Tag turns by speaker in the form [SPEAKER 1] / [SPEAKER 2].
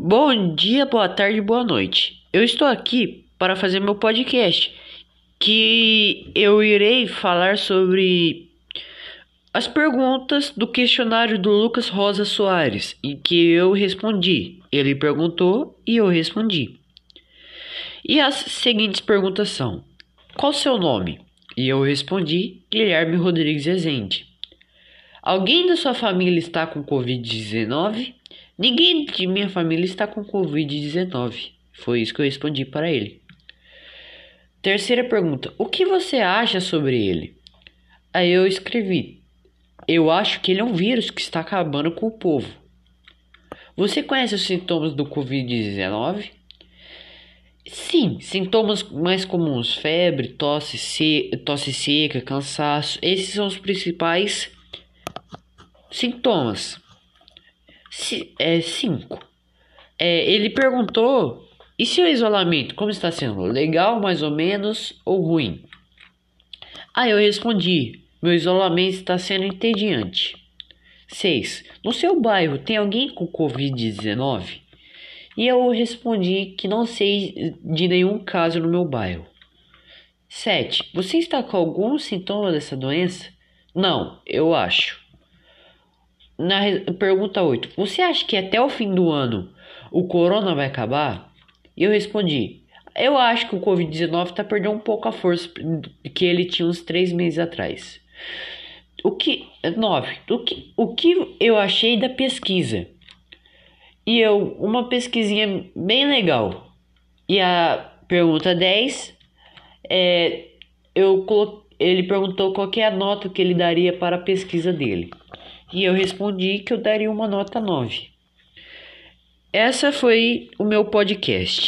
[SPEAKER 1] Bom dia, boa tarde, boa noite. Eu estou aqui para fazer meu podcast, que eu irei falar sobre as perguntas do questionário do Lucas Rosa Soares, em que eu respondi. Ele perguntou e eu respondi. E as seguintes perguntas são: Qual seu nome? E eu respondi: Guilherme Rodrigues Rezende. Alguém da sua família está com Covid-19? Ninguém de minha família está com Covid-19. Foi isso que eu respondi para ele. Terceira pergunta: O que você acha sobre ele? Aí eu escrevi: Eu acho que ele é um vírus que está acabando com o povo. Você conhece os sintomas do Covid-19? Sim, sintomas mais comuns: febre, tosse, se tosse seca, cansaço. Esses são os principais sintomas. É 5. É, ele perguntou: e seu isolamento, como está sendo? Legal, mais ou menos, ou ruim? Aí eu respondi: meu isolamento está sendo entediante. 6. No seu bairro tem alguém com Covid-19? E eu respondi que não sei de nenhum caso no meu bairro. 7. Você está com algum sintoma dessa doença? Não, eu acho. Na pergunta 8. Você acha que até o fim do ano o corona vai acabar? Eu respondi. Eu acho que o Covid-19 está perdendo um pouco a força que ele tinha uns três meses atrás. O que. 9. O que, o que eu achei da pesquisa? E eu, uma pesquisinha bem legal. E a pergunta 10 é, eu ele perguntou qual é a nota que ele daria para a pesquisa dele. E eu respondi que eu daria uma nota 9. Essa foi o meu podcast.